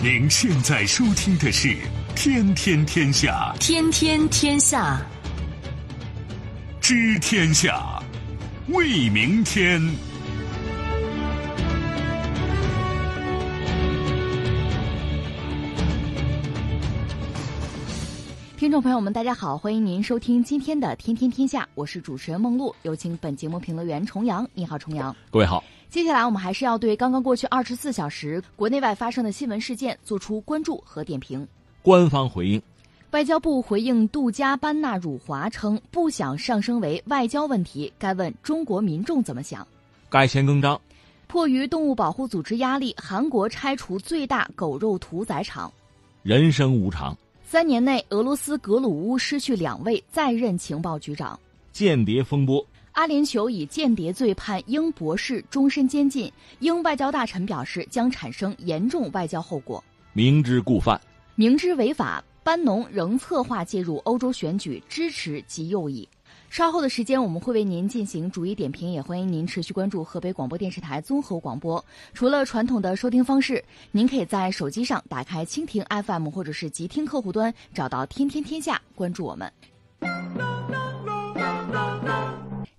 您现在收听的是《天天天下》，天天天下，知天下，为明天。听众朋友们，大家好，欢迎您收听今天的《天天天下》，我是主持人梦露，有请本节目评论员重阳。你好，重阳。各位好。接下来我们还是要对刚刚过去二十四小时国内外发生的新闻事件做出关注和点评。官方回应：外交部回应杜加班纳辱华称，不想上升为外交问题，该问中国民众怎么想。改弦更张，迫于动物保护组织压力，韩国拆除最大狗肉屠宰场。人生无常。三年内，俄罗斯格鲁乌失去两位在任情报局长。间谍风波，阿联酋以间谍罪判英博士终身监禁。英外交大臣表示，将产生严重外交后果。明知故犯，明知违法，班农仍策划介入欧洲选举，支持及右翼。稍后的时间，我们会为您进行逐一点评，也欢迎您持续关注河北广播电视台综合广播。除了传统的收听方式，您可以在手机上打开蜻蜓 FM 或者是极听客户端，找到“天天天下”，关注我们。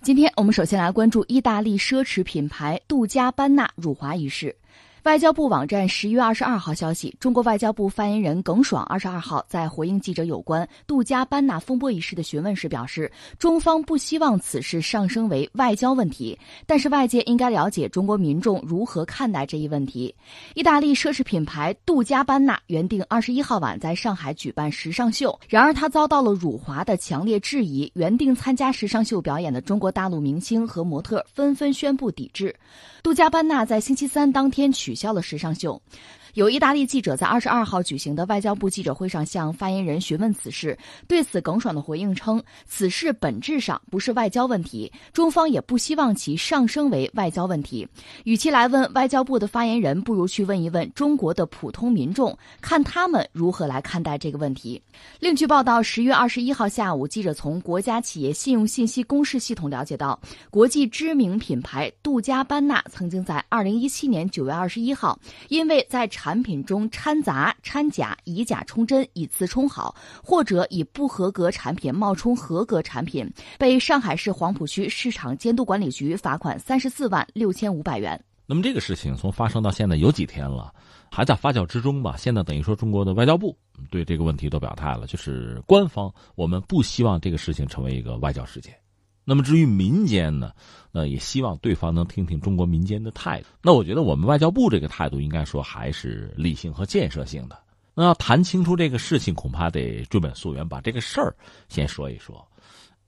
今天我们首先来关注意大利奢侈品牌杜嘉班纳辱华一事。外交部网站十月二十二号消息，中国外交部发言人耿爽二十二号在回应记者有关杜嘉班纳风波一事的询问时表示，中方不希望此事上升为外交问题，但是外界应该了解中国民众如何看待这一问题。意大利奢侈品牌杜嘉班纳原定二十一号晚在上海举办时尚秀，然而他遭到了辱华的强烈质疑，原定参加时尚秀表演的中国大陆明星和模特纷纷宣布抵制。杜嘉班纳在星期三当天取消了时尚秀。有意大利记者在二十二号举行的外交部记者会上向发言人询问此事，对此耿爽的回应称，此事本质上不是外交问题，中方也不希望其上升为外交问题。与其来问外交部的发言人，不如去问一问中国的普通民众，看他们如何来看待这个问题。另据报道，十月二十一号下午，记者从国家企业信用信息公示系统了解到，国际知名品牌杜嘉班纳曾经在二零一七年九月二十一号，因为在产品中掺杂掺假、以假充真、以次充好，或者以不合格产品冒充合格产品，被上海市黄浦区市场监督管理局罚款三十四万六千五百元。那么这个事情从发生到现在有几天了，还在发酵之中吧？现在等于说中国的外交部对这个问题都表态了，就是官方我们不希望这个事情成为一个外交事件。那么至于民间呢，那也希望对方能听听中国民间的态度。那我觉得我们外交部这个态度应该说还是理性和建设性的。那要谈清楚这个事情，恐怕得追本溯源，把这个事儿先说一说。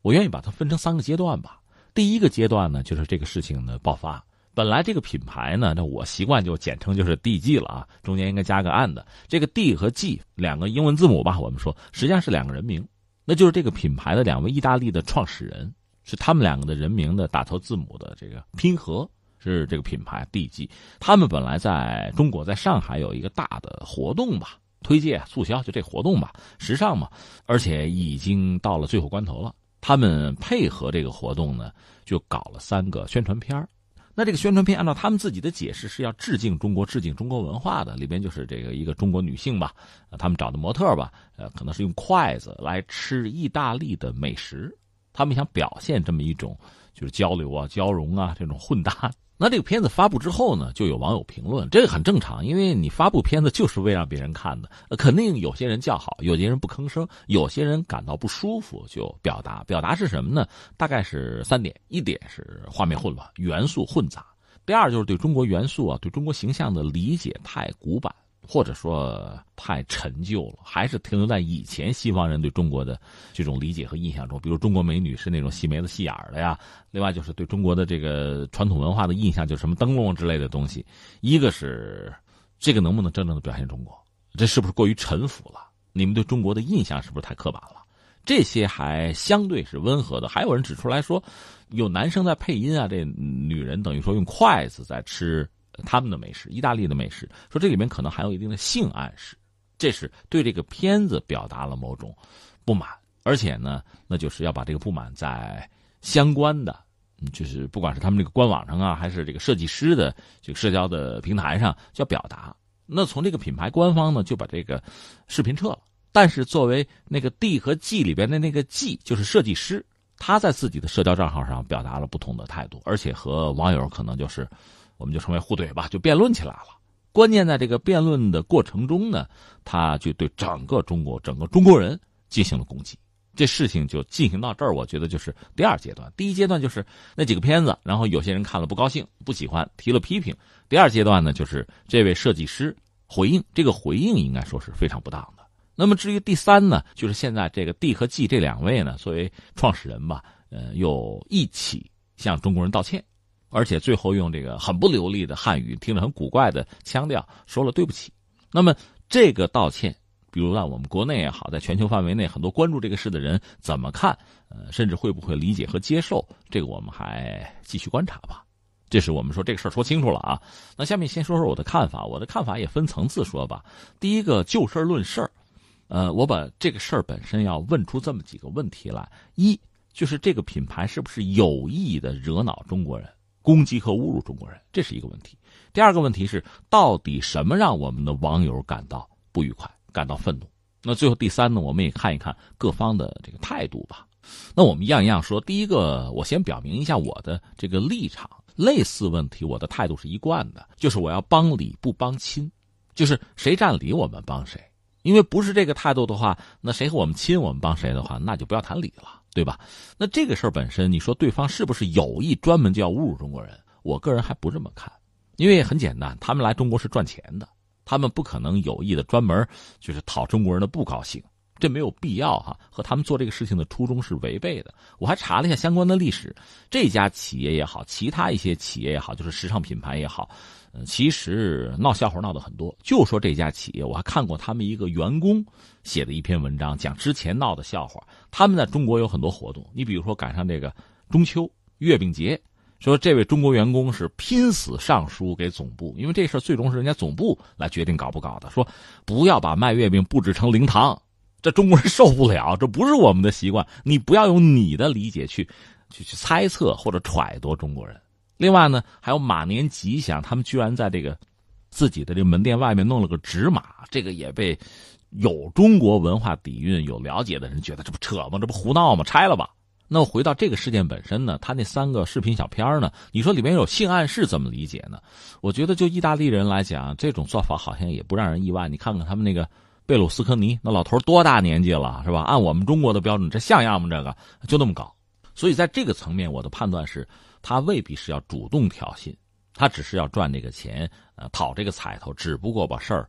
我愿意把它分成三个阶段吧。第一个阶段呢，就是这个事情的爆发。本来这个品牌呢，那我习惯就简称就是 DG 了啊，中间应该加个 and。这个 D 和 G 两个英文字母吧，我们说实际上是两个人名，那就是这个品牌的两位意大利的创始人。是他们两个的人名的打头字母的这个拼合，是这个品牌 DG。他们本来在中国，在上海有一个大的活动吧，推介促销，就这活动吧，时尚嘛，而且已经到了最后关头了。他们配合这个活动呢，就搞了三个宣传片那这个宣传片按照他们自己的解释是要致敬中国、致敬中国文化的，里边就是这个一个中国女性吧，他们找的模特吧，呃，可能是用筷子来吃意大利的美食。他们想表现这么一种，就是交流啊、交融啊这种混搭。那这个片子发布之后呢，就有网友评论，这个很正常，因为你发布片子就是为让别人看的，肯定有些人叫好，有些人不吭声，有些人感到不舒服就表达。表达是什么呢？大概是三点：一点是画面混乱、元素混杂；第二就是对中国元素啊、对中国形象的理解太古板。或者说太陈旧了，还是停留在以前西方人对中国的这种理解和印象中。比如中国美女是那种细眉子细眼的呀，另外就是对中国的这个传统文化的印象，就是什么灯笼之类的东西。一个是这个能不能真正的表现中国？这是不是过于陈腐了？你们对中国的印象是不是太刻板了？这些还相对是温和的。还有人指出来说，有男生在配音啊，这女人等于说用筷子在吃。他们的美食，意大利的美食，说这里面可能还有一定的性暗示，这是对这个片子表达了某种不满，而且呢，那就是要把这个不满在相关的，就是不管是他们这个官网上啊，还是这个设计师的这个社交的平台上，就要表达。那从这个品牌官方呢，就把这个视频撤了。但是作为那个 D 和 G 里边的那个 G，就是设计师，他在自己的社交账号上表达了不同的态度，而且和网友可能就是，我们就称为互怼吧，就辩论起来了。关键在这个辩论的过程中呢，他就对整个中国、整个中国人进行了攻击。这事情就进行到这儿，我觉得就是第二阶段。第一阶段就是那几个片子，然后有些人看了不高兴、不喜欢，提了批评。第二阶段呢，就是这位设计师回应，这个回应应该说是非常不当的。那么至于第三呢，就是现在这个 D 和 G 这两位呢，作为创始人吧，呃，又一起向中国人道歉，而且最后用这个很不流利的汉语，听着很古怪的腔调说了对不起。那么这个道歉。比如在我们国内也好，在全球范围内，很多关注这个事的人怎么看？呃，甚至会不会理解和接受？这个我们还继续观察吧。这是我们说这个事儿说清楚了啊。那下面先说说我的看法，我的看法也分层次说吧。第一个就事论事儿，呃，我把这个事儿本身要问出这么几个问题来：一就是这个品牌是不是有意的惹恼中国人，攻击和侮辱中国人，这是一个问题。第二个问题是，到底什么让我们的网友感到不愉快？感到愤怒，那最后第三呢？我们也看一看各方的这个态度吧。那我们一样一样说。第一个，我先表明一下我的这个立场。类似问题，我的态度是一贯的，就是我要帮理不帮亲，就是谁占理我们帮谁。因为不是这个态度的话，那谁和我们亲，我们帮谁的话，那就不要谈理了，对吧？那这个事儿本身，你说对方是不是有意专门就要侮辱中国人？我个人还不这么看，因为很简单，他们来中国是赚钱的。他们不可能有意的专门就是讨中国人的不高兴，这没有必要哈，和他们做这个事情的初衷是违背的。我还查了一下相关的历史，这家企业也好，其他一些企业也好，就是时尚品牌也好，嗯，其实闹笑话闹的很多。就说这家企业，我还看过他们一个员工写的一篇文章，讲之前闹的笑话。他们在中国有很多活动，你比如说赶上这个中秋、月饼节。说这位中国员工是拼死上书给总部，因为这事最终是人家总部来决定搞不搞的。说不要把卖月饼布置成灵堂，这中国人受不了，这不是我们的习惯。你不要用你的理解去，去去猜测或者揣度中国人。另外呢，还有马年吉祥，他们居然在这个自己的这个门店外面弄了个纸马，这个也被有中国文化底蕴、有了解的人觉得这不扯吗？这不胡闹吗？拆了吧。那回到这个事件本身呢，他那三个视频小片呢，你说里面有性暗示，怎么理解呢？我觉得就意大利人来讲，这种做法好像也不让人意外。你看看他们那个贝鲁斯科尼，那老头多大年纪了，是吧？按我们中国的标准，这像样吗？这个就那么搞。所以在这个层面，我的判断是，他未必是要主动挑衅，他只是要赚这个钱，呃，讨这个彩头，只不过把事儿，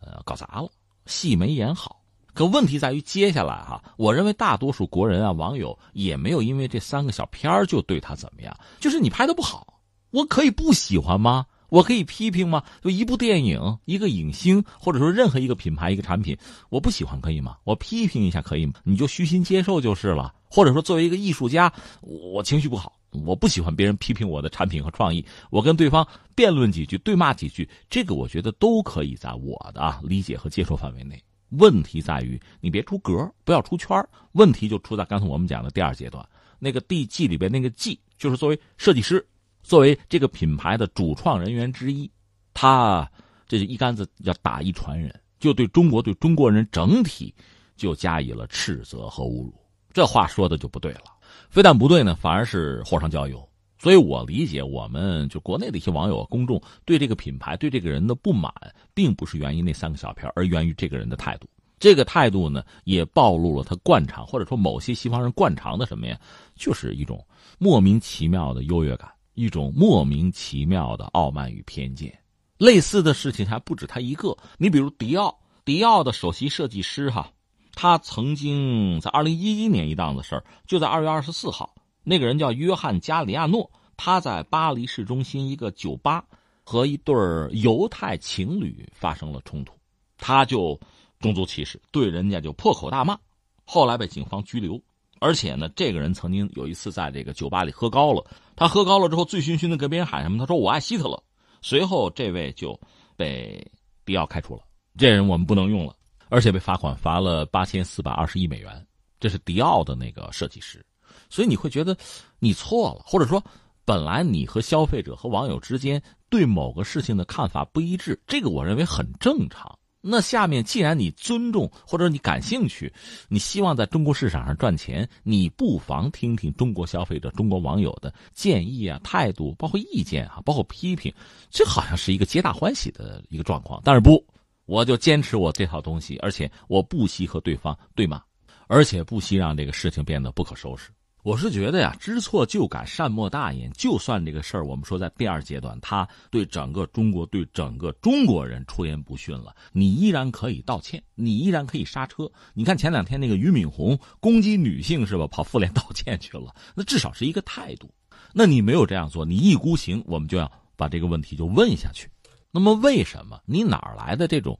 呃，搞砸了，戏没演好。可问题在于，接下来哈，我认为大多数国人啊，网友也没有因为这三个小片就对他怎么样。就是你拍的不好，我可以不喜欢吗？我可以批评吗？就一部电影、一个影星，或者说任何一个品牌、一个产品，我不喜欢可以吗？我批评一下可以吗？你就虚心接受就是了。或者说，作为一个艺术家，我情绪不好，我不喜欢别人批评我的产品和创意，我跟对方辩论几句、对骂几句，这个我觉得都可以在我的理解和接受范围内。问题在于你别出格，不要出圈问题就出在刚才我们讲的第二阶段，那个 D G 里边那个 G，就是作为设计师，作为这个品牌的主创人员之一，他这就一竿子要打一船人，就对中国对中国人整体就加以了斥责和侮辱。这话说的就不对了，非但不对呢，反而是火上浇油。所以我理解，我们就国内的一些网友、公众对这个品牌、对这个人的不满，并不是源于那三个小片，而源于这个人的态度。这个态度呢，也暴露了他惯常，或者说某些西方人惯常的什么呀？就是一种莫名其妙的优越感，一种莫名其妙的傲慢与偏见。类似的事情还不止他一个。你比如迪奥，迪奥的首席设计师哈，他曾经在二零一一年一档子事儿，就在二月二十四号。那个人叫约翰·加里亚诺，他在巴黎市中心一个酒吧和一对犹太情侣发生了冲突，他就种族歧视，对人家就破口大骂，后来被警方拘留。而且呢，这个人曾经有一次在这个酒吧里喝高了，他喝高了之后醉醺醺的跟别人喊什么？他说：“我爱希特勒。”随后这位就被迪奥开除了，这人我们不能用了，而且被罚款罚了八千四百二十亿美元。这是迪奥的那个设计师。所以你会觉得，你错了，或者说，本来你和消费者和网友之间对某个事情的看法不一致，这个我认为很正常。那下面既然你尊重或者你感兴趣，你希望在中国市场上赚钱，你不妨听听中国消费者、中国网友的建议啊、态度，包括意见啊，包括批评，这好像是一个皆大欢喜的一个状况。但是不，我就坚持我这套东西，而且我不惜和对方对骂，而且不惜让这个事情变得不可收拾。我是觉得呀，知错就改，善莫大焉。就算这个事儿，我们说在第二阶段，他对整个中国、对整个中国人出言不逊了，你依然可以道歉，你依然可以刹车。你看前两天那个俞敏洪攻击女性是吧？跑妇联道歉去了，那至少是一个态度。那你没有这样做，你一孤行，我们就要把这个问题就问下去。那么为什么你哪儿来的这种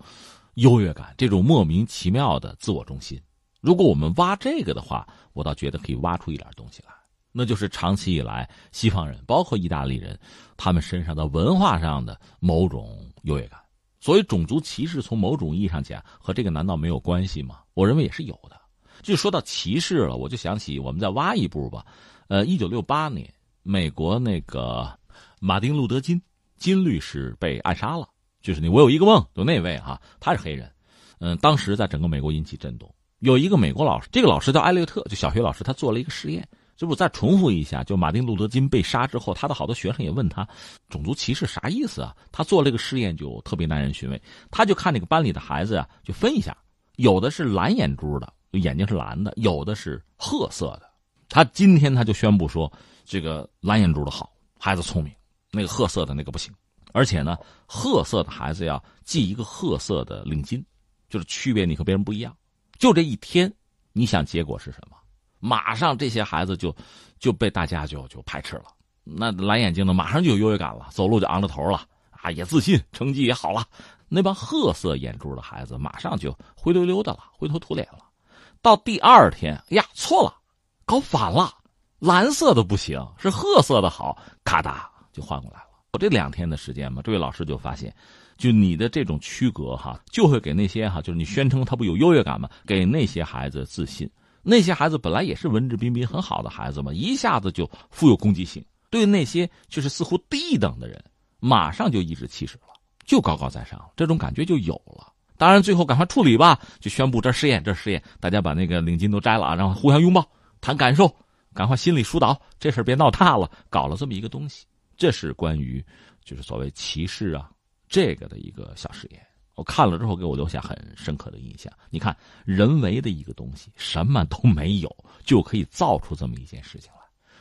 优越感，这种莫名其妙的自我中心？如果我们挖这个的话，我倒觉得可以挖出一点东西来，那就是长期以来西方人，包括意大利人，他们身上的文化上的某种优越感。所以，种族歧视从某种意义上讲，和这个难道没有关系吗？我认为也是有的。就说到歧视了，我就想起我们再挖一步吧。呃，一九六八年，美国那个马丁路德金金律师被暗杀了，就是你我有一个梦，就那位哈，他是黑人，嗯，当时在整个美国引起震动。有一个美国老师，这个老师叫艾略特，就小学老师，他做了一个实验。这不再重复一下，就马丁路德金被杀之后，他的好多学生也问他，种族歧视啥意思啊？他做了一个实验，就特别耐人寻味。他就看那个班里的孩子呀，就分一下，有的是蓝眼珠的，眼睛是蓝的；有的是褐色的。他今天他就宣布说，这个蓝眼珠的好，孩子聪明；那个褐色的那个不行。而且呢，褐色的孩子要系一个褐色的领巾，就是区别你和别人不一样。就这一天，你想结果是什么？马上这些孩子就就被大家就就排斥了。那蓝眼睛的马上就有优越感了，走路就昂着头了啊，也自信，成绩也好了。那帮褐色眼珠的孩子马上就灰溜溜的了，灰头土脸了。到第二天，呀，错了，搞反了，蓝色的不行，是褐色的好，咔嗒就换过来了。我这两天的时间嘛，这位老师就发现。就你的这种区隔哈，就会给那些哈，就是你宣称他不有优越感吗？给那些孩子自信。那些孩子本来也是文质彬彬很好的孩子嘛，一下子就富有攻击性，对那些就是似乎低等的人，马上就颐指气使了，就高高在上，这种感觉就有了。当然最后赶快处理吧，就宣布这试验，这试验，大家把那个领巾都摘了啊，然后互相拥抱，谈感受，赶快心理疏导，这事别闹大了，搞了这么一个东西。这是关于就是所谓歧视啊。这个的一个小实验，我看了之后给我留下很深刻的印象。你看，人为的一个东西，什么都没有，就可以造出这么一件事情来。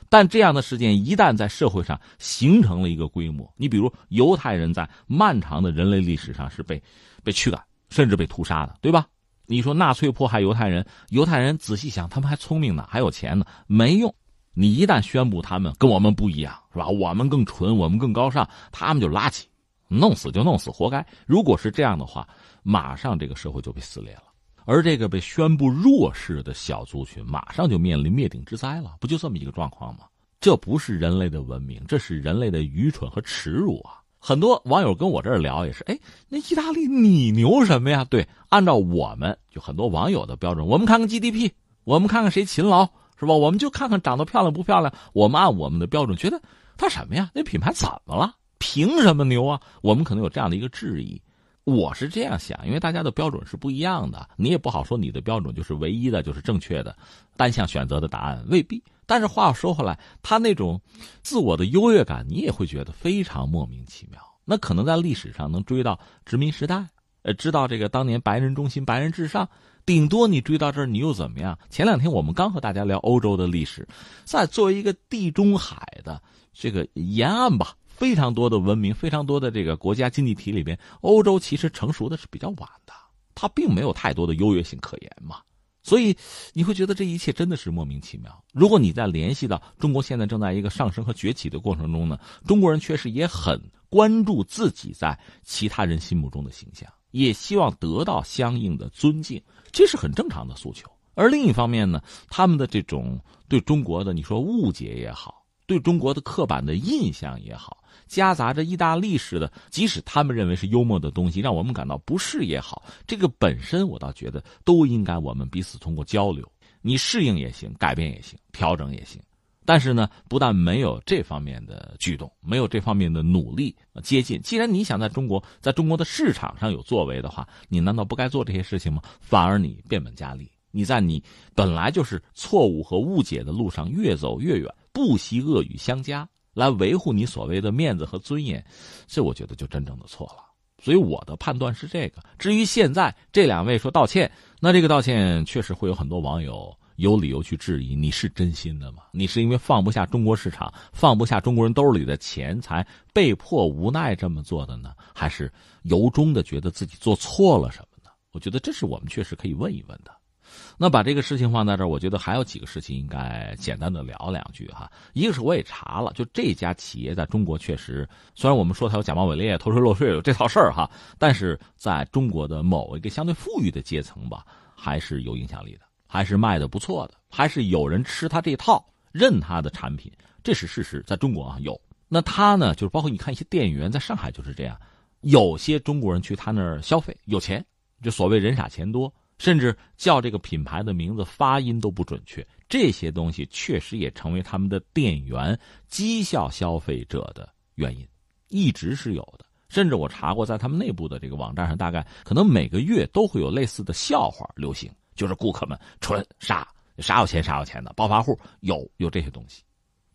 但这样的事件一旦在社会上形成了一个规模，你比如犹太人在漫长的人类历史上是被被驱赶，甚至被屠杀的，对吧？你说纳粹迫害犹太人，犹太人仔细想，他们还聪明呢，还有钱呢，没用。你一旦宣布他们跟我们不一样，是吧？我们更纯，我们更高尚，他们就垃圾。弄死就弄死，活该。如果是这样的话，马上这个社会就被撕裂了，而这个被宣布弱势的小族群，马上就面临灭顶之灾了。不就这么一个状况吗？这不是人类的文明，这是人类的愚蠢和耻辱啊！很多网友跟我这儿聊也是，哎，那意大利你牛什么呀？对，按照我们就很多网友的标准，我们看看 GDP，我们看看谁勤劳，是吧？我们就看看长得漂亮不漂亮。我们按我们的标准，觉得他什么呀？那品牌怎么了？凭什么牛啊？我们可能有这样的一个质疑，我是这样想，因为大家的标准是不一样的，你也不好说你的标准就是唯一的，就是正确的，单向选择的答案未必。但是话又说回来，他那种自我的优越感，你也会觉得非常莫名其妙。那可能在历史上能追到殖民时代，呃，知道这个当年白人中心、白人至上，顶多你追到这儿，你又怎么样？前两天我们刚和大家聊欧洲的历史，在作为一个地中海的这个沿岸吧。非常多的文明，非常多的这个国家经济体里边，欧洲其实成熟的是比较晚的，它并没有太多的优越性可言嘛。所以你会觉得这一切真的是莫名其妙。如果你再联系到中国现在正在一个上升和崛起的过程中呢，中国人确实也很关注自己在其他人心目中的形象，也希望得到相应的尊敬，这是很正常的诉求。而另一方面呢，他们的这种对中国的你说误解也好，对中国的刻板的印象也好。夹杂着意大利式的，即使他们认为是幽默的东西，让我们感到不适也好，这个本身我倒觉得都应该我们彼此通过交流，你适应也行，改变也行，调整也行。但是呢，不但没有这方面的举动，没有这方面的努力接近。既然你想在中国，在中国的市场上有作为的话，你难道不该做这些事情吗？反而你变本加厉，你在你本来就是错误和误解的路上越走越远，不惜恶语相加来维护你所谓的面子和尊严，这我觉得就真正的错了。所以我的判断是这个。至于现在这两位说道歉，那这个道歉确实会有很多网友。有理由去质疑你是真心的吗？你是因为放不下中国市场，放不下中国人兜里的钱，才被迫无奈这么做的呢？还是由衷的觉得自己做错了什么呢？我觉得这是我们确实可以问一问的。那把这个事情放在这儿，我觉得还有几个事情应该简单的聊两句哈。一个是我也查了，就这家企业在中国确实，虽然我们说它有假冒伪劣、偷税漏税有这套事儿哈，但是在中国的某一个相对富裕的阶层吧，还是有影响力的。还是卖的不错的，还是有人吃他这套，认他的产品，这是事实。在中国啊，有那他呢，就是包括你看一些店员，在上海就是这样，有些中国人去他那儿消费，有钱，就所谓人傻钱多，甚至叫这个品牌的名字发音都不准确，这些东西确实也成为他们的店员讥笑消费者的原因，一直是有的。甚至我查过，在他们内部的这个网站上，大概可能每个月都会有类似的笑话流行。就是顾客们纯傻傻有钱傻有钱的暴发户有有这些东西，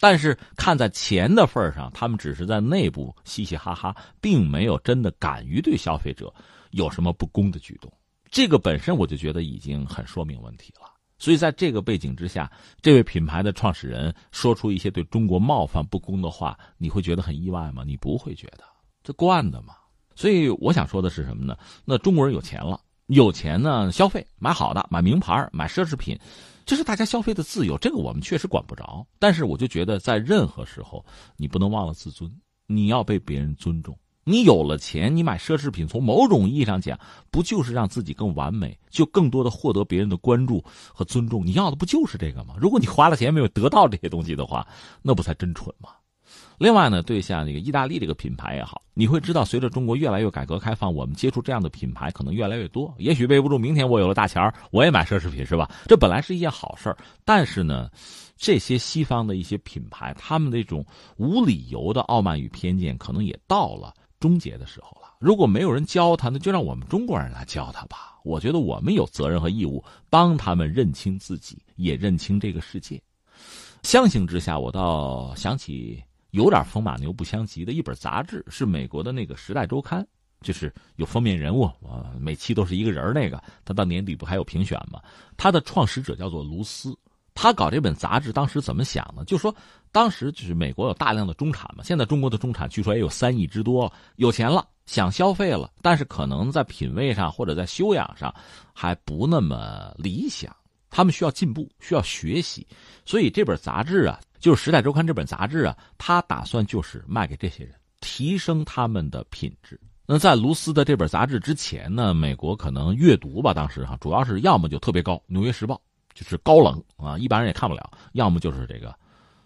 但是看在钱的份上，他们只是在内部嘻嘻哈哈，并没有真的敢于对消费者有什么不公的举动。这个本身我就觉得已经很说明问题了。所以在这个背景之下，这位品牌的创始人说出一些对中国冒犯不公的话，你会觉得很意外吗？你不会觉得，这惯的嘛。所以我想说的是什么呢？那中国人有钱了。有钱呢，消费买好的，买名牌，买奢侈品，这是大家消费的自由，这个我们确实管不着。但是我就觉得，在任何时候，你不能忘了自尊，你要被别人尊重。你有了钱，你买奢侈品，从某种意义上讲，不就是让自己更完美，就更多的获得别人的关注和尊重？你要的不就是这个吗？如果你花了钱没有得到这些东西的话，那不才真蠢吗？另外呢，对像那个意大利这个品牌也好，你会知道，随着中国越来越改革开放，我们接触这样的品牌可能越来越多。也许背不住，明天我有了大钱我也买奢侈品，是吧？这本来是一件好事儿。但是呢，这些西方的一些品牌，他们那种无理由的傲慢与偏见，可能也到了终结的时候了。如果没有人教他，那就让我们中国人来教他吧。我觉得我们有责任和义务帮他们认清自己，也认清这个世界。相形之下，我倒想起。有点风马牛不相及的一本杂志，是美国的那个《时代周刊》，就是有封面人物，每期都是一个人那个。他到年底不还有评选吗？他的创始者叫做卢斯，他搞这本杂志当时怎么想呢？就说当时就是美国有大量的中产嘛，现在中国的中产据说也有三亿之多，有钱了想消费了，但是可能在品味上或者在修养上还不那么理想，他们需要进步，需要学习，所以这本杂志啊。就是《时代周刊》这本杂志啊，他打算就是卖给这些人，提升他们的品质。那在卢斯的这本杂志之前呢，美国可能阅读吧，当时哈，主要是要么就特别高，《纽约时报》就是高冷啊，一般人也看不了；要么就是这个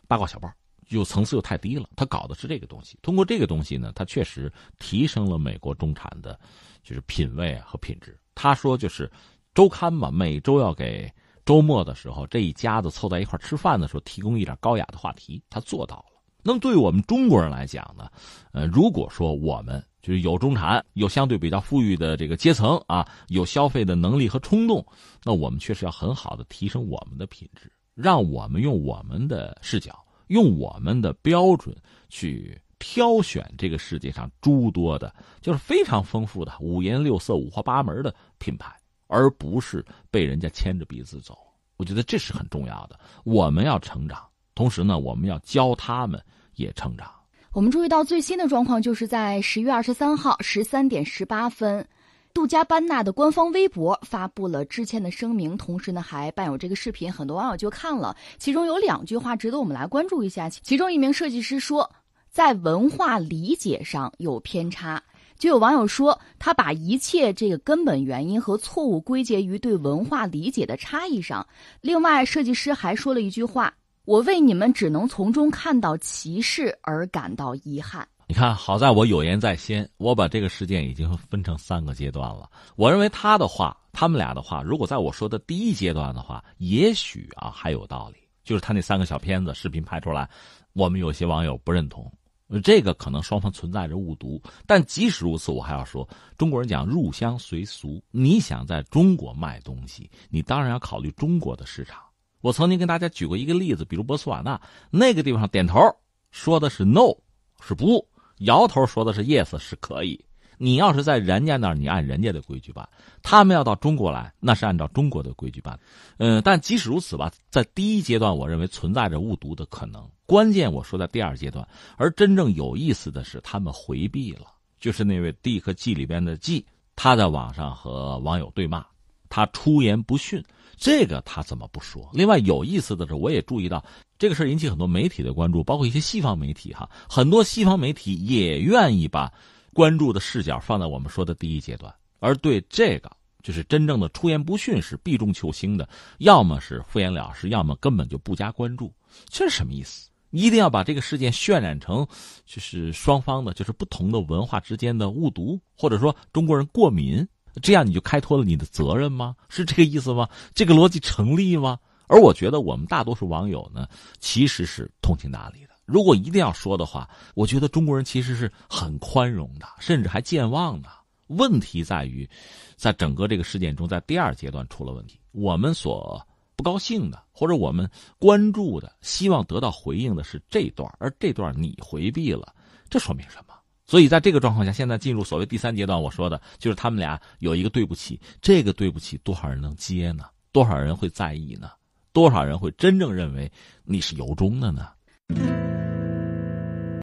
八卦小报，就层次又太低了。他搞的是这个东西，通过这个东西呢，他确实提升了美国中产的，就是品味和品质。他说就是周刊嘛，每周要给。周末的时候，这一家子凑在一块吃饭的时候，提供一点高雅的话题，他做到了。那么，对于我们中国人来讲呢，呃，如果说我们就是有中产、有相对比较富裕的这个阶层啊，有消费的能力和冲动，那我们确实要很好的提升我们的品质，让我们用我们的视角、用我们的标准去挑选这个世界上诸多的，就是非常丰富的五颜六色、五花八门的品牌。而不是被人家牵着鼻子走，我觉得这是很重要的。我们要成长，同时呢，我们要教他们也成长。我们注意到最新的状况，就是在十月二十三号十三点十八分，杜嘉班纳的官方微博发布了致歉的声明，同时呢，还伴有这个视频，很多网友就看了。其中有两句话值得我们来关注一下。其中一名设计师说，在文化理解上有偏差。就有网友说，他把一切这个根本原因和错误归结于对文化理解的差异上。另外，设计师还说了一句话：“我为你们只能从中看到歧视而感到遗憾。”你看，好在我有言在先，我把这个事件已经分成三个阶段了。我认为他的话，他们俩的话，如果在我说的第一阶段的话，也许啊还有道理。就是他那三个小片子视频拍出来，我们有些网友不认同，这个可能双方存在着误读。但即使如此，我还要说，中国人讲入乡随俗，你想在中国卖东西，你当然要考虑中国的市场。我曾经跟大家举过一个例子，比如波斯瓦纳那个地方，点头说的是 no，是不；摇头说的是 yes，是可以。你要是在人家那儿，你按人家的规矩办；他们要到中国来，那是按照中国的规矩办。嗯，但即使如此吧，在第一阶段，我认为存在着误读的可能。关键我说在第二阶段，而真正有意思的是，他们回避了，就是那位 D 和 G 里边的 G，他在网上和网友对骂，他出言不逊，这个他怎么不说？另外有意思的是，我也注意到这个事引起很多媒体的关注，包括一些西方媒体哈，很多西方媒体也愿意把。关注的视角放在我们说的第一阶段，而对这个就是真正的出言不逊是避重就轻的，要么是敷衍了事，要么根本就不加关注。这是什么意思？一定要把这个事件渲染成就是双方的，就是不同的文化之间的误读，或者说中国人过敏，这样你就开脱了你的责任吗？是这个意思吗？这个逻辑成立吗？而我觉得我们大多数网友呢，其实是通情达理的。如果一定要说的话，我觉得中国人其实是很宽容的，甚至还健忘的。问题在于，在整个这个事件中，在第二阶段出了问题。我们所不高兴的，或者我们关注的、希望得到回应的是这段，而这段你回避了，这说明什么？所以在这个状况下，现在进入所谓第三阶段，我说的就是他们俩有一个对不起，这个对不起多少人能接呢？多少人会在意呢？多少人会真正认为你是由衷的呢？